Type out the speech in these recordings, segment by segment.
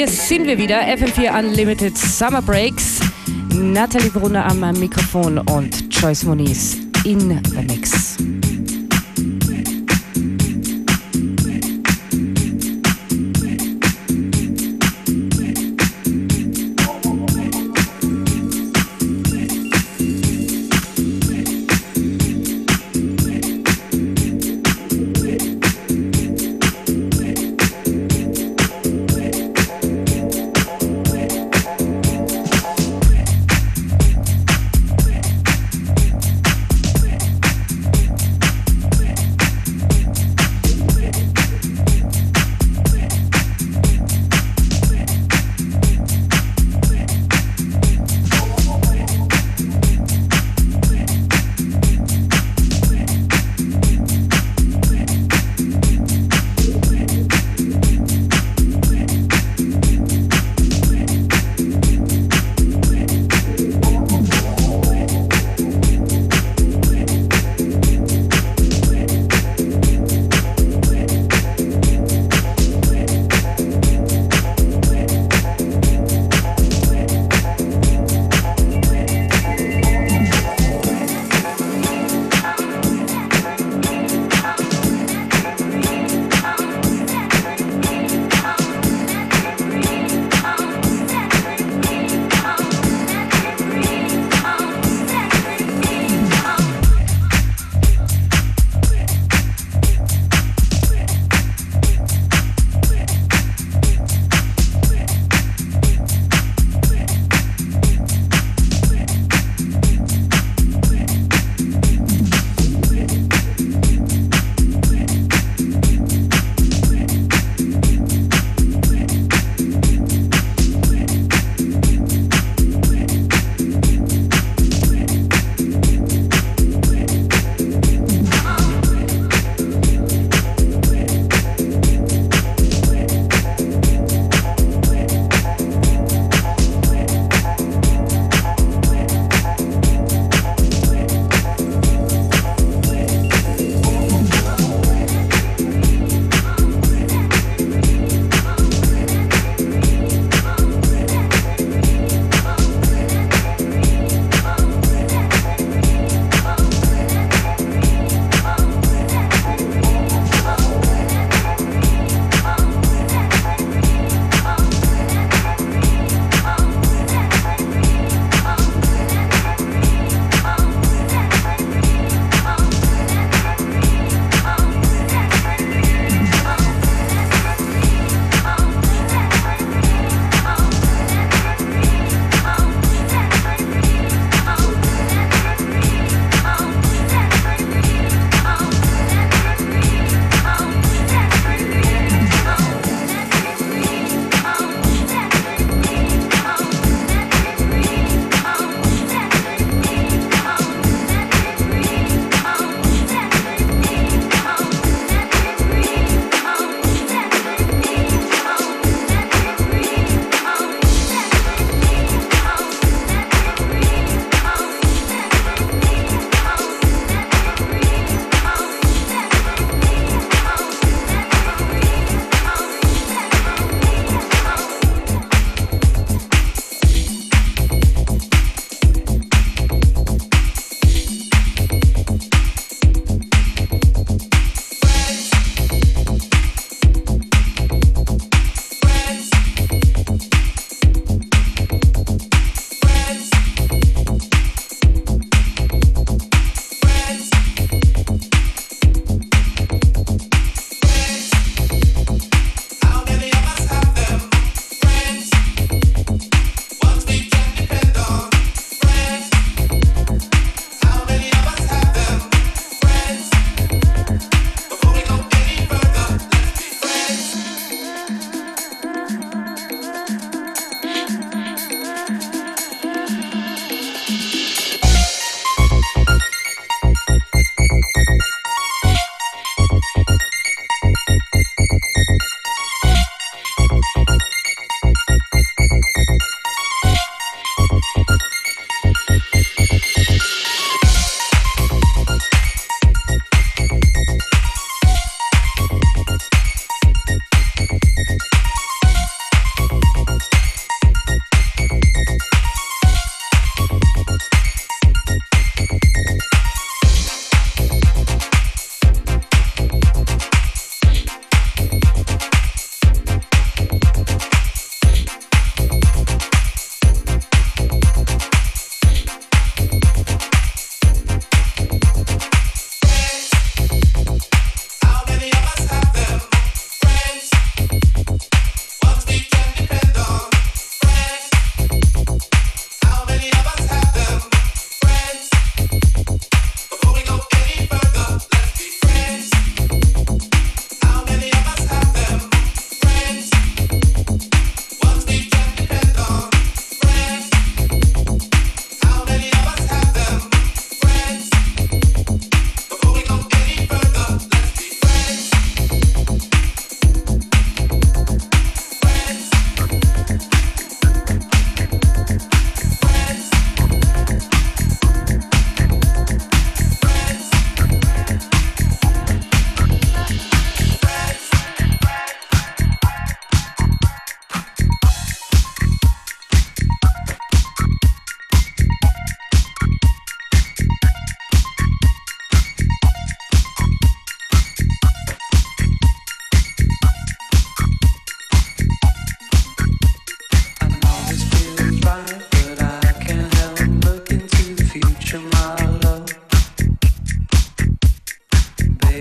Hier sind wir wieder. FM4 Unlimited Summer Breaks. Nathalie Brunner am Mikrofon und Joyce Moniz in the Mix.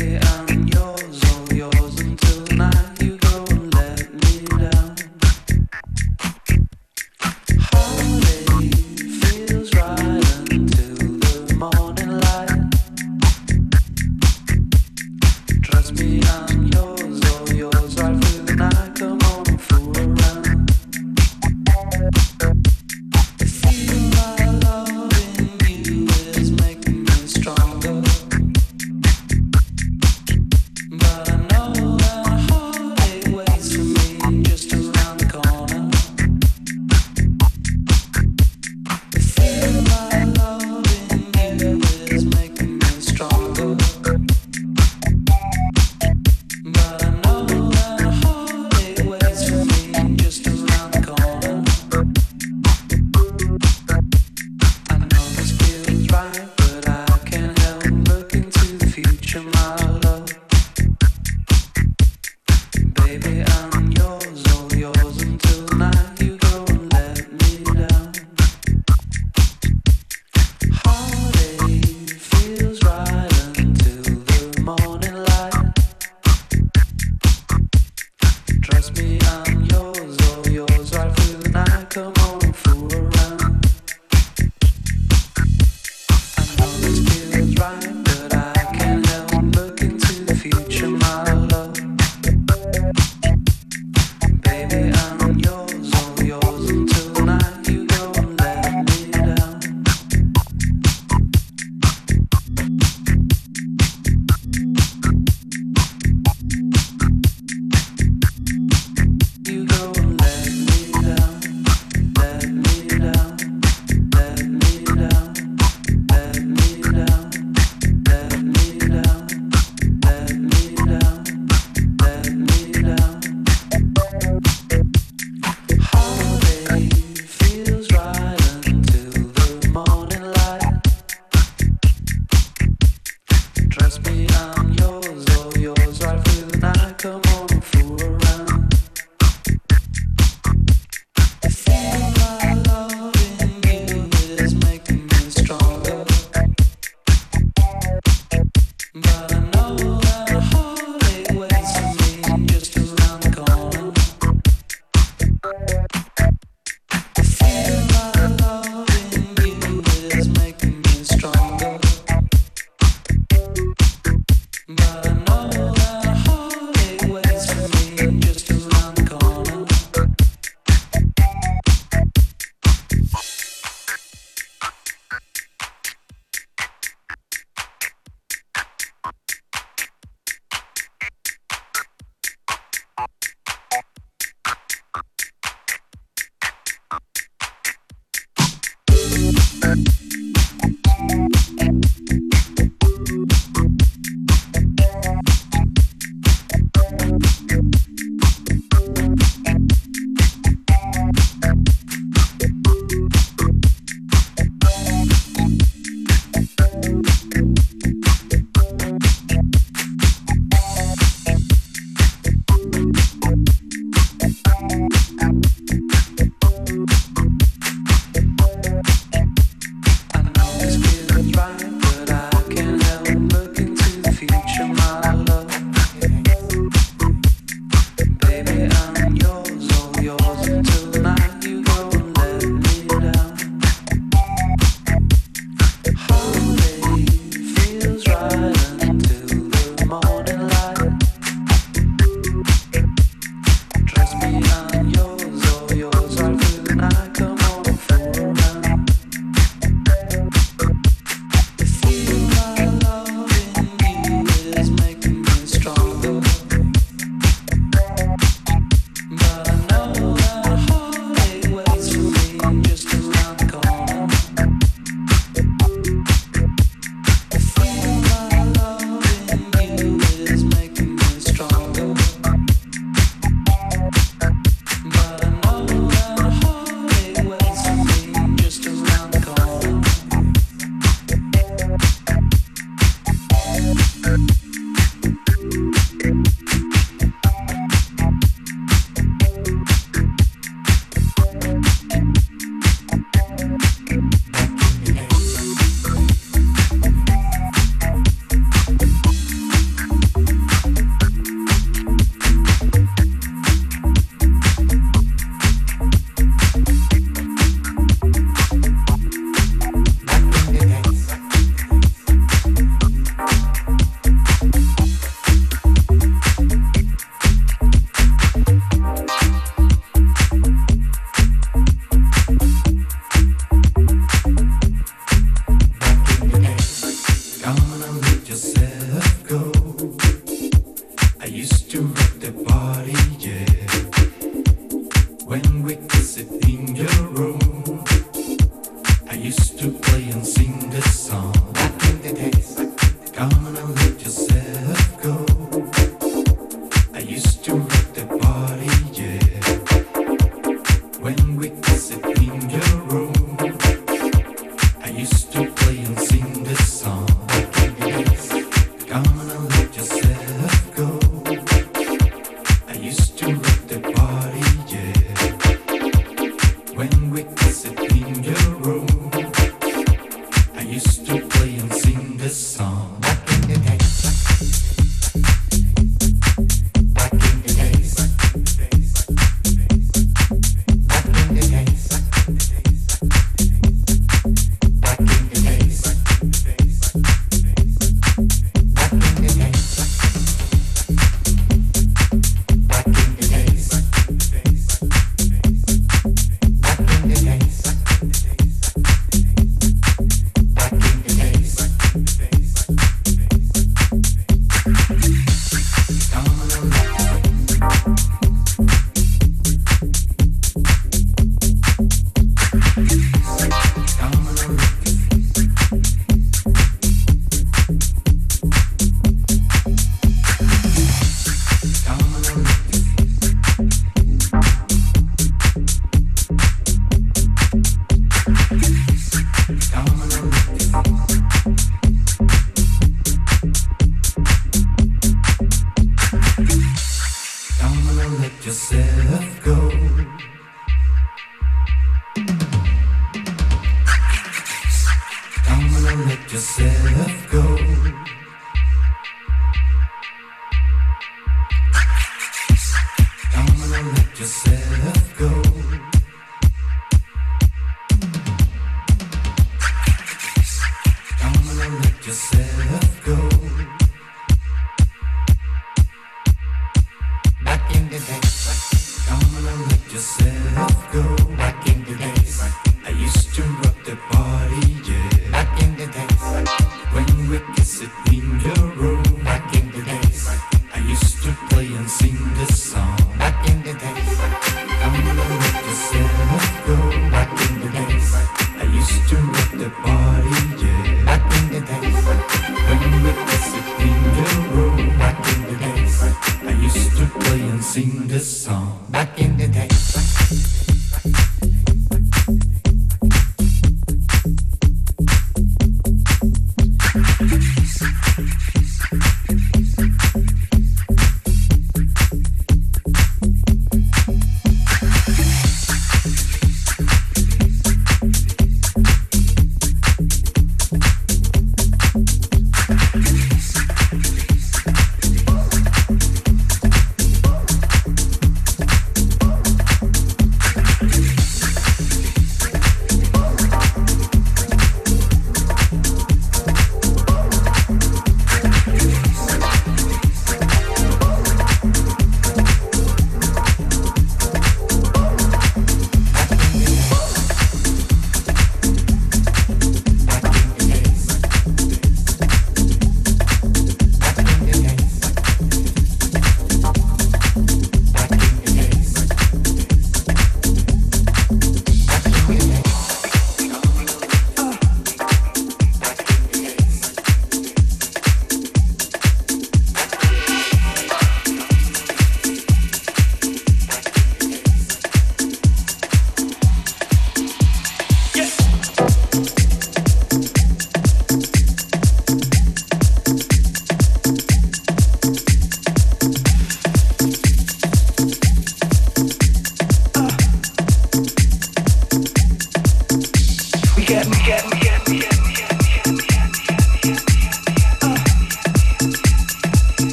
it out.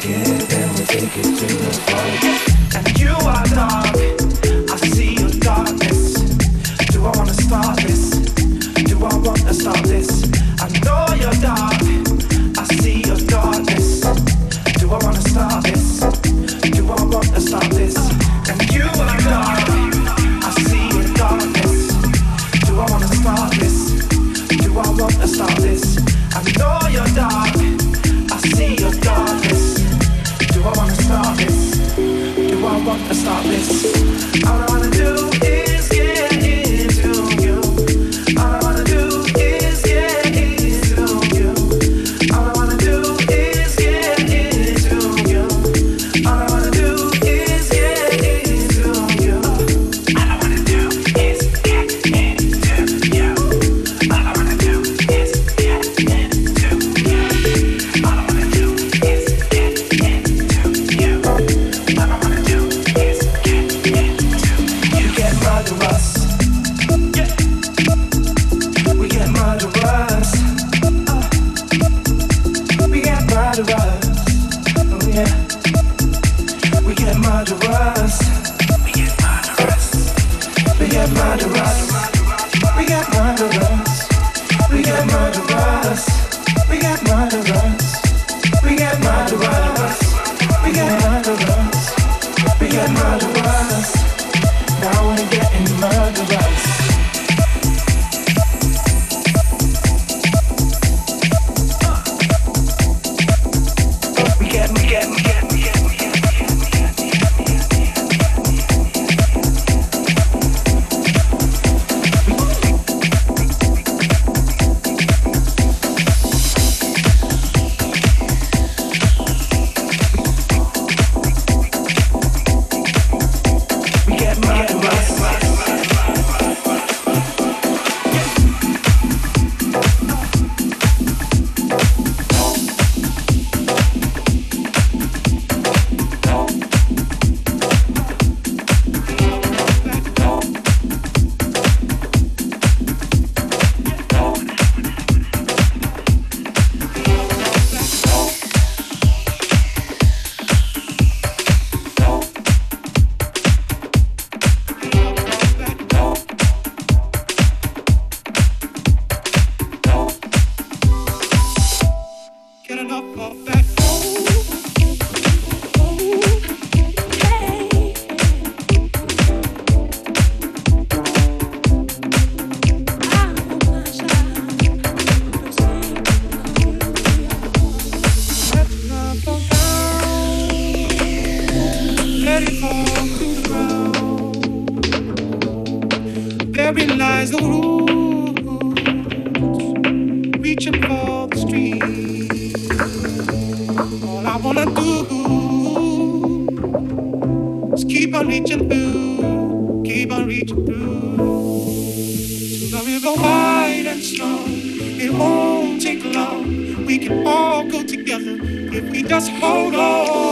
take it, then we'll take it to the fight. get, me get, me get. Oh, hold on.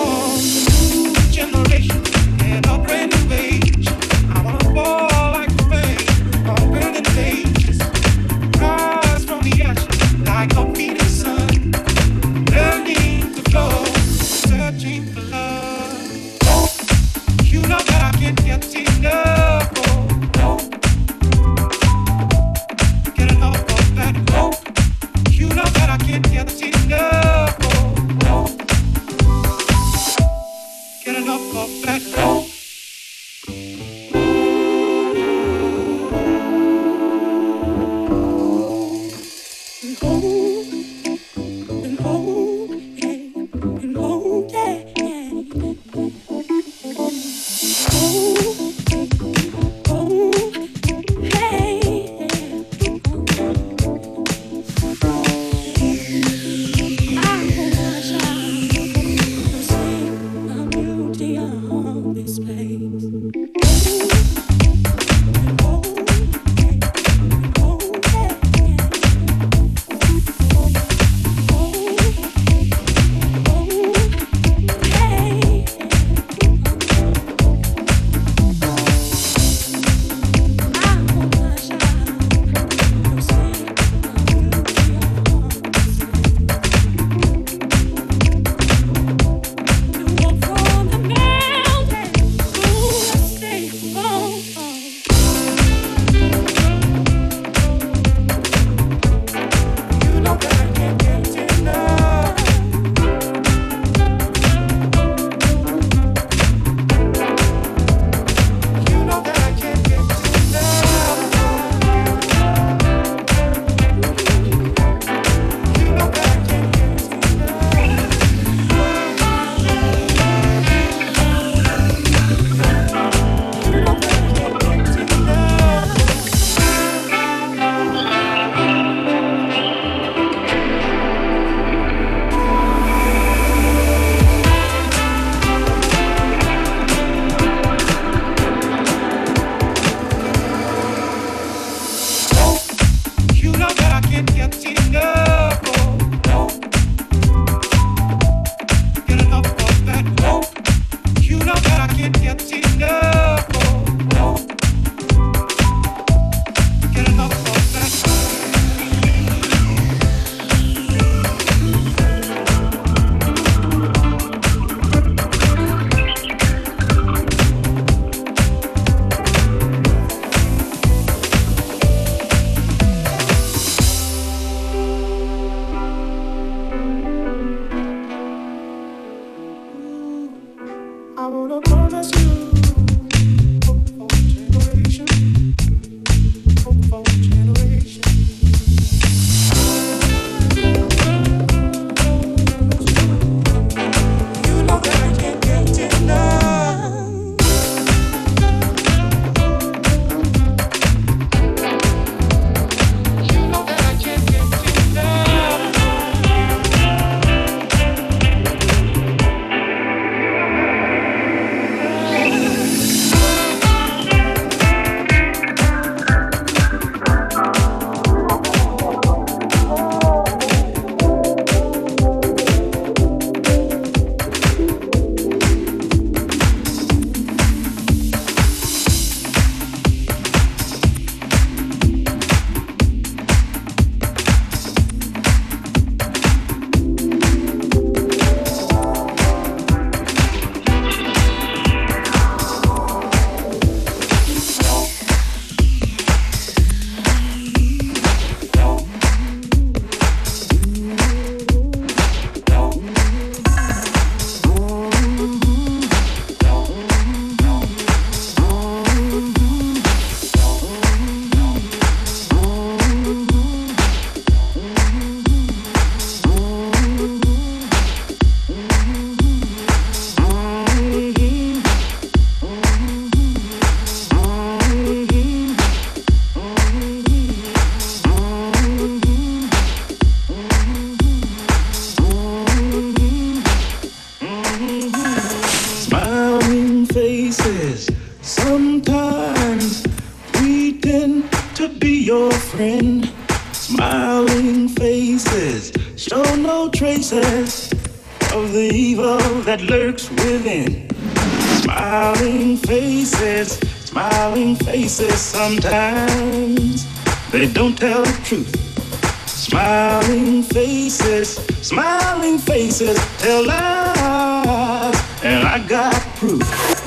And I got proof.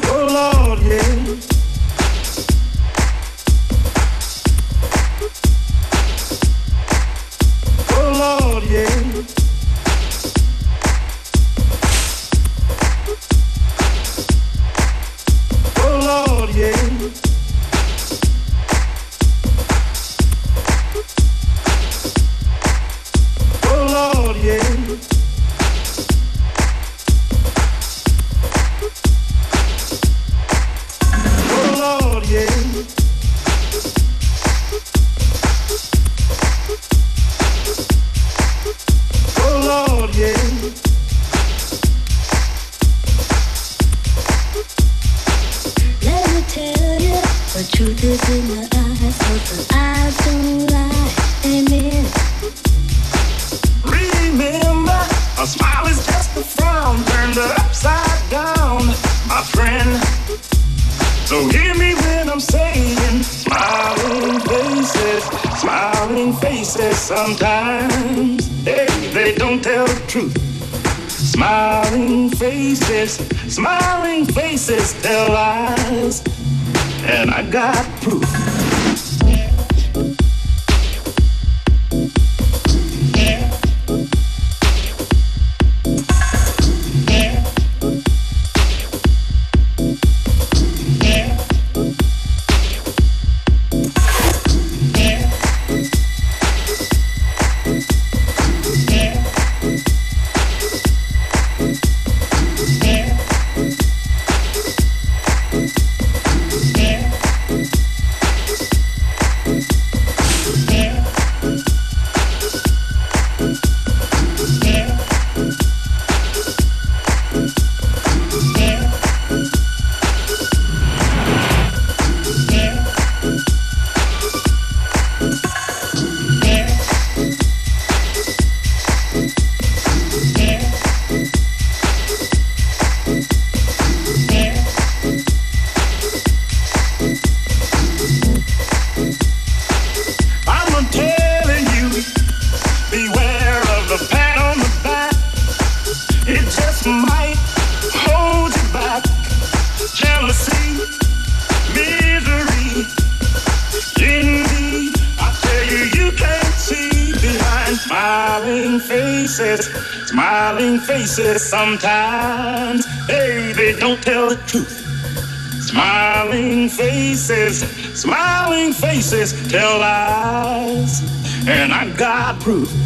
Oh, Lord, yeah. Sometimes, baby, don't tell the truth. Smiling faces, smiling faces tell lies, and I got proof.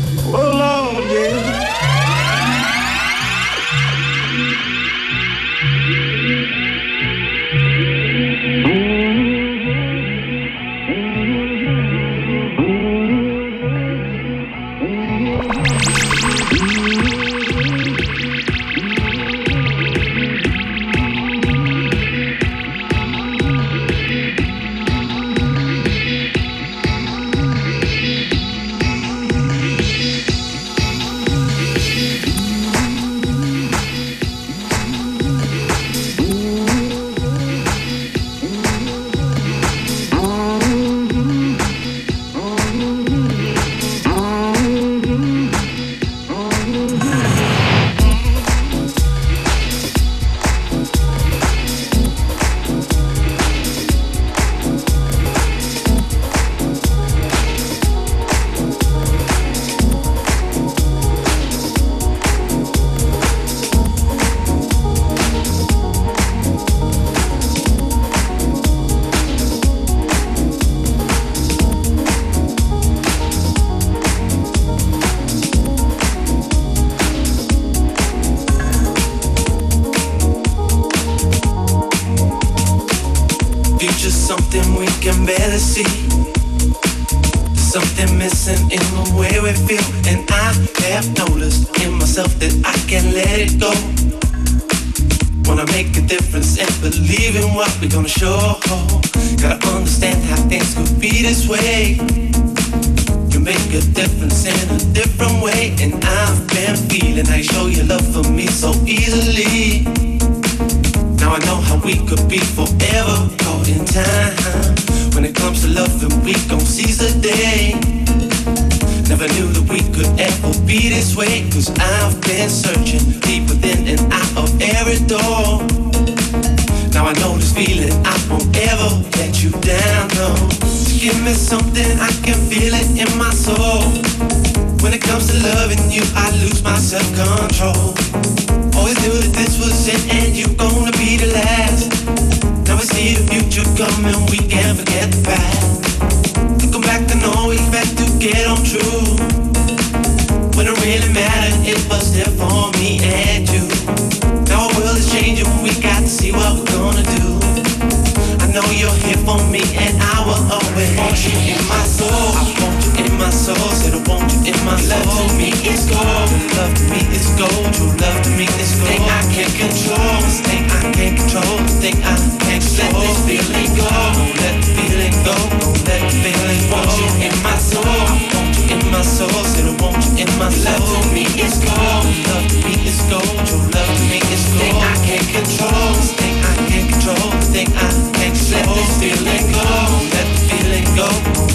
love to me is gold. Love to me is gold. Love to me is gold. Thing I can't control. Thing I can't control. Thing I can't. Let this feeling go. Don't let the feeling go. Don't let the feeling go. Want you in my soul. I want you in my soul. I want you in my soul. Love to me is gold. Love to me is gold. Love to me is gold. Thing I can't control. Thing I can't control. Thing I can't. Let this feeling go. Let the feeling go.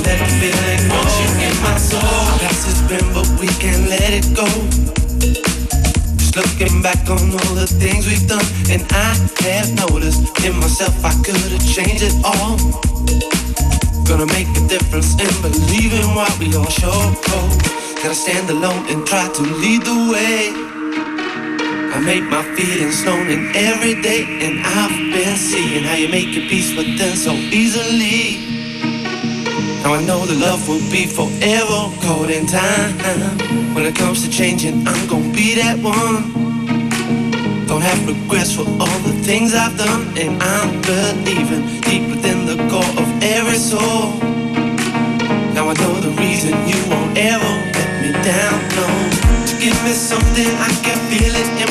Let the feeling we can't let it go. Just looking back on all the things we've done, and I have noticed in myself I could have changed it all. Gonna make a difference in believing what we all show for. Gotta stand alone and try to lead the way. I make my feelings known in every day, and I've been seeing how you make your peace with them so easily be forever caught in time. When it comes to changing, I'm gonna be that one. Don't have regrets for all the things I've done, and I'm believing deep within the core of every soul. Now I know the reason you won't ever let me down. No, to give me something I can feel it in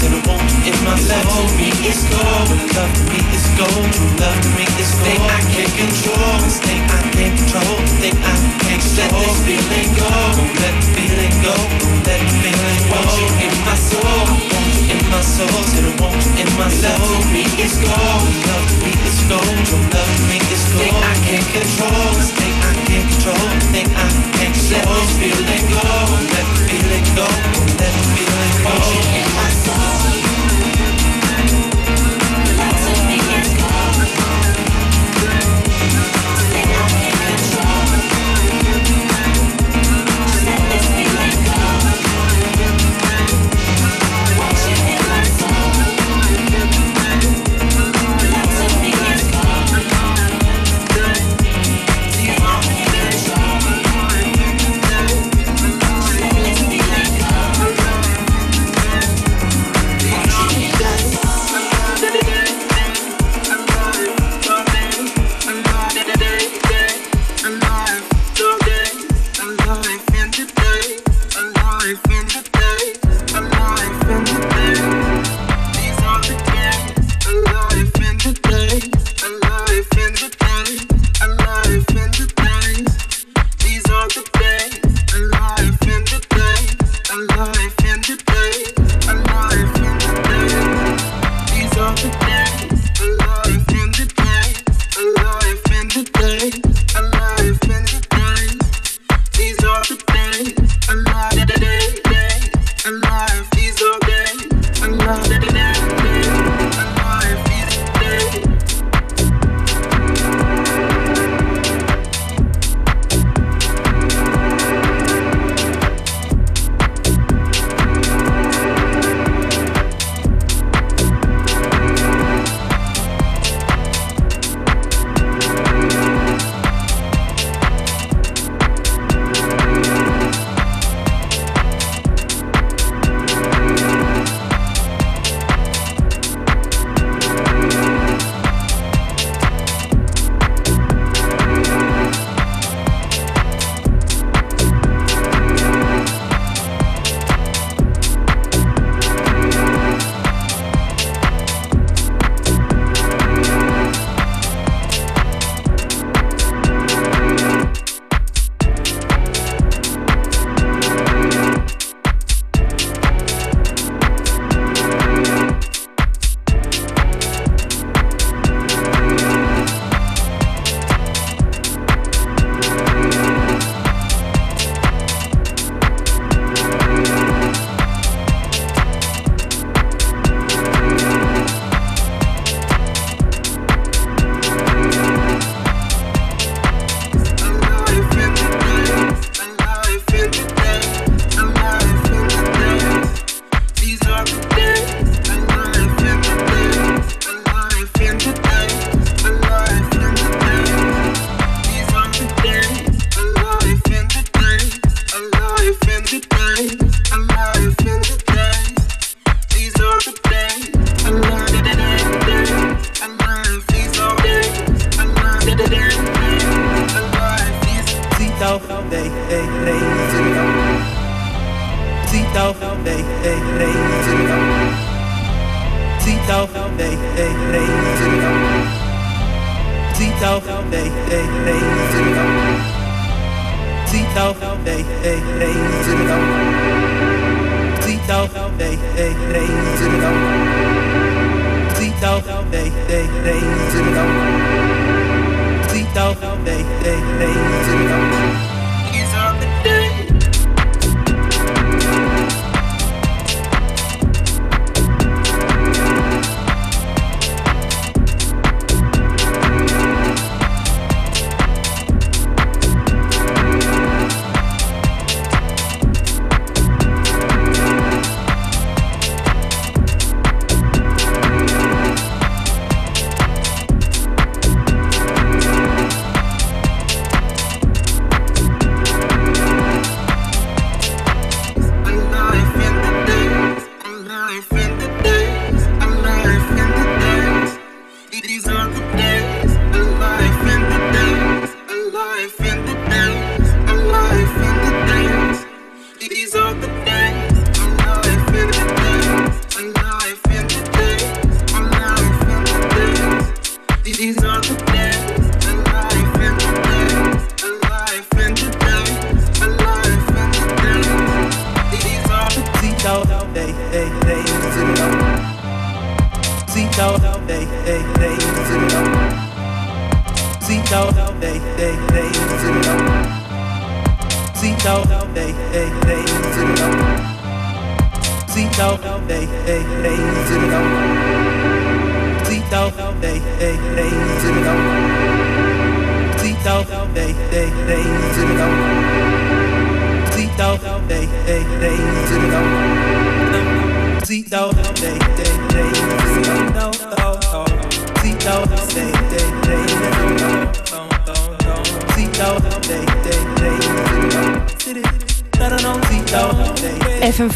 c'est le bon in my soul. Me it's gold, love me it's gold, love me it's gold. Thing I can't control, thing I can't control, thing I can't let this feeling go. Let feeling go, let feeling go. Want you in my soul, want you in my soul, said I want you in my soul. Love Me it's gold, love me it's gold, love me it's gold. Thing I can't control, thing I can't control, thing I can't let this feeling go. Let this feeling go, let this feeling go. Want you in my soul.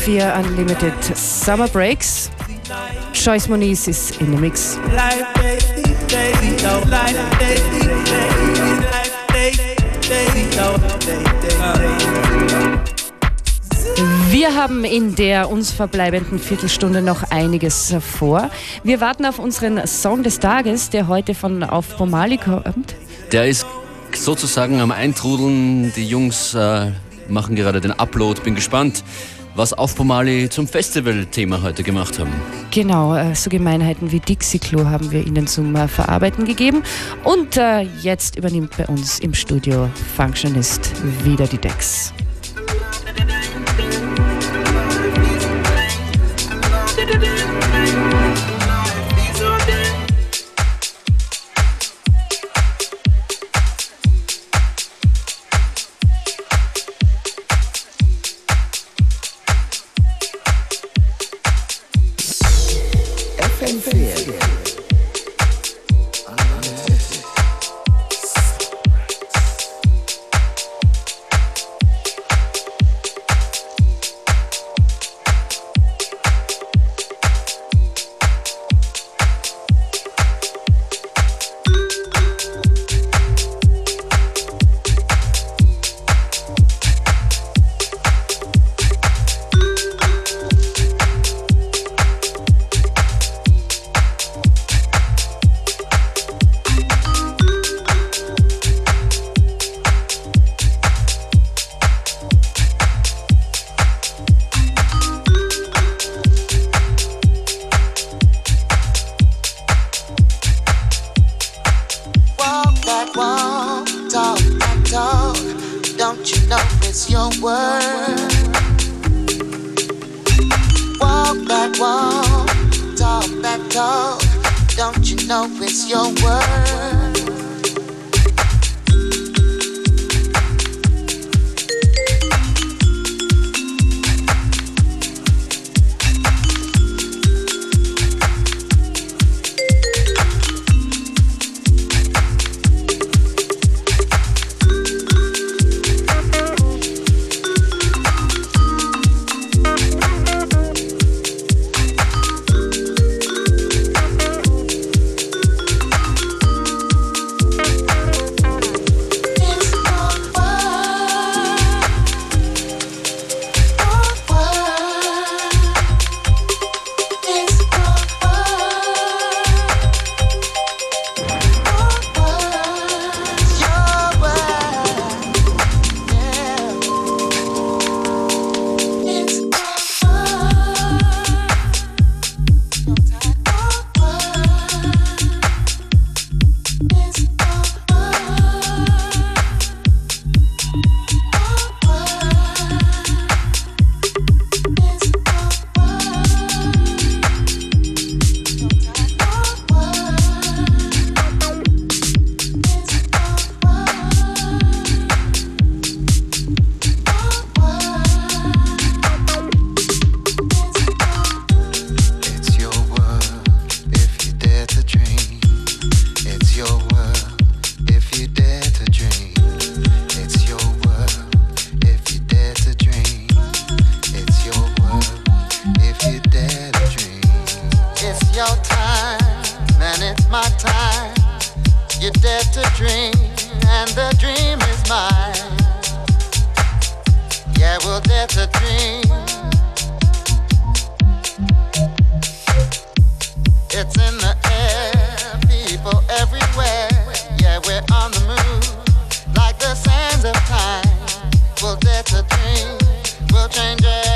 FM4 Unlimited Summer Breaks. Choice Moniz is in the mix. Wir haben in der uns verbleibenden Viertelstunde noch einiges vor. Wir warten auf unseren Song des Tages, der heute von Auf Pomali kommt. Der ist sozusagen am Eintrudeln. Die Jungs äh, machen gerade den Upload. Bin gespannt, was Auf Pomali zum Festivalthema heute gemacht haben. Genau, äh, so Gemeinheiten wie Dixie Klo haben wir ihnen zum äh, Verarbeiten gegeben. Und äh, jetzt übernimmt bei uns im Studio Functionist wieder die Decks. change it.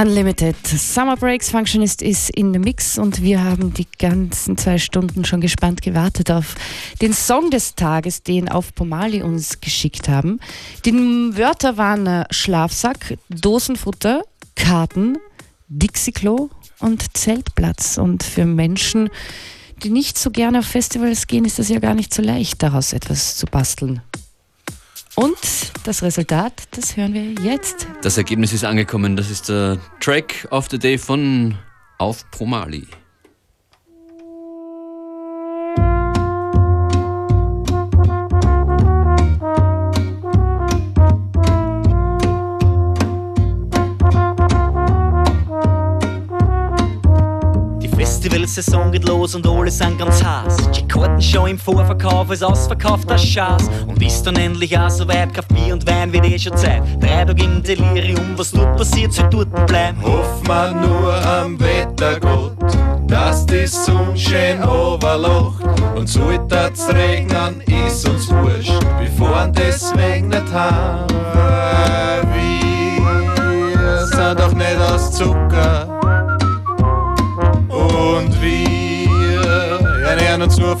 Unlimited Summer Breaks Functionist ist in the Mix und wir haben die ganzen zwei Stunden schon gespannt gewartet auf den Song des Tages, den auf Pomali uns geschickt haben. Die Wörter waren äh, Schlafsack, Dosenfutter, Karten, Dixie-Klo und Zeltplatz. Und für Menschen, die nicht so gerne auf Festivals gehen, ist das ja gar nicht so leicht, daraus etwas zu basteln. Und das Resultat, das hören wir jetzt. Das Ergebnis ist angekommen. Das ist der Track of the Day von Auf Promali. Saison geht los und alle sind ganz heiß. Die Karten schon im Vorverkauf, als ausverkauft das Schatz. Und ist dann endlich auch so weit, Kaff Bier und Wein wird eh schon Zeit. Drei Tage im Delirium, was dort passiert, soll dort bleiben. Hoff man nur am Wettergott, dass die Sonne schön overlacht. Und sollte es regnen, ist uns wurscht, wir fahren deswegen nicht heim. Wir sind doch nicht aus Zucker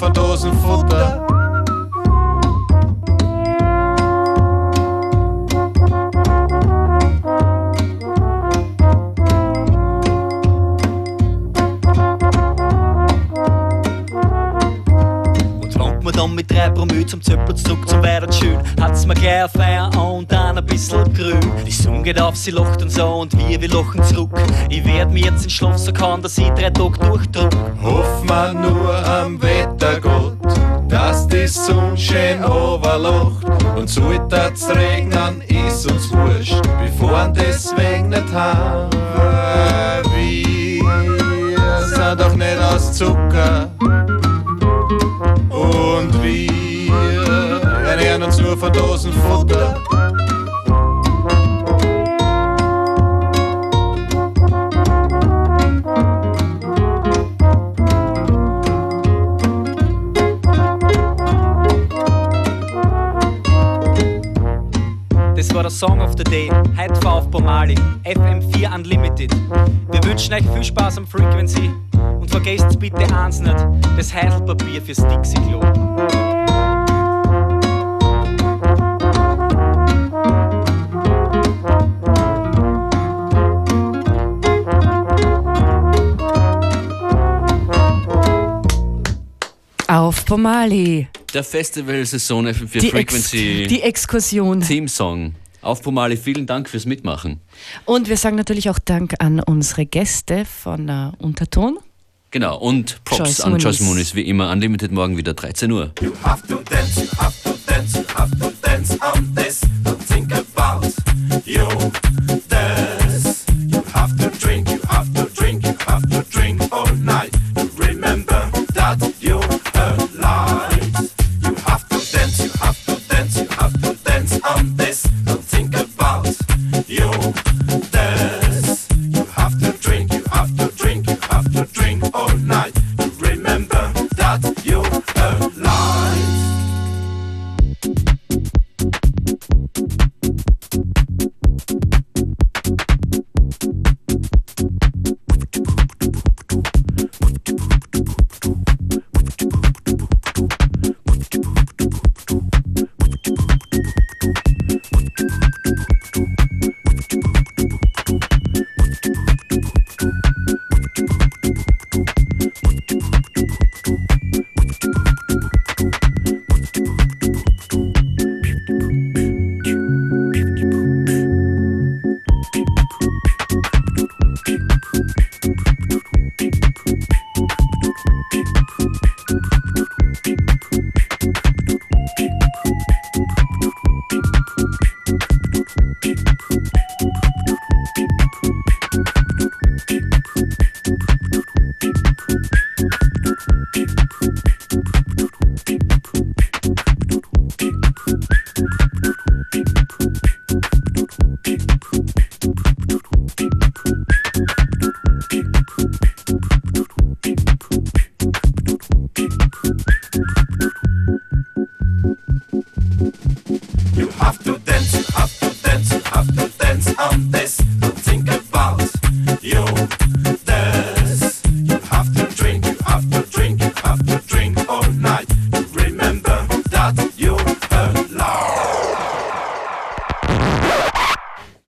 ernähren uns dann mit drei Promille zum Zöppel zurück zum Werden schön. Hat's mir gleich auf Feier und dann ein bisschen grün. Die Sonne geht auf, sie lacht und so und wir, wir lachen zurück. Ich werd mir jetzt in Schlaf so kann, dass ich drei Tage durchdruck. Hoff man nur am Wettergott, dass die Sonne schön overlacht. Und solltet's regnen, ist uns wurscht, wir fahren deswegen nicht heim. Wir sind doch nicht aus Zucker. Dosenfutter. Das war der Song of the Day. Heute war auf Pomali. FM4 Unlimited. Wir wünschen euch viel Spaß am Frequency. Und vergesst bitte eins nicht: das Heidelpapier fürs Dixie-Klo. Pomali. Der Festivalsaison FM4 Die, Ex Frequency die Exkursion. Theme-Song. Auf Pomali, vielen Dank fürs Mitmachen. Und wir sagen natürlich auch Dank an unsere Gäste von äh, Unterton. Genau, und Props Joyce an Muniz. Joyce Muniz, wie immer. Unlimited morgen wieder 13 Uhr. You have to dance, you have to dance, you have to dance on this. Don't think about you. Santa.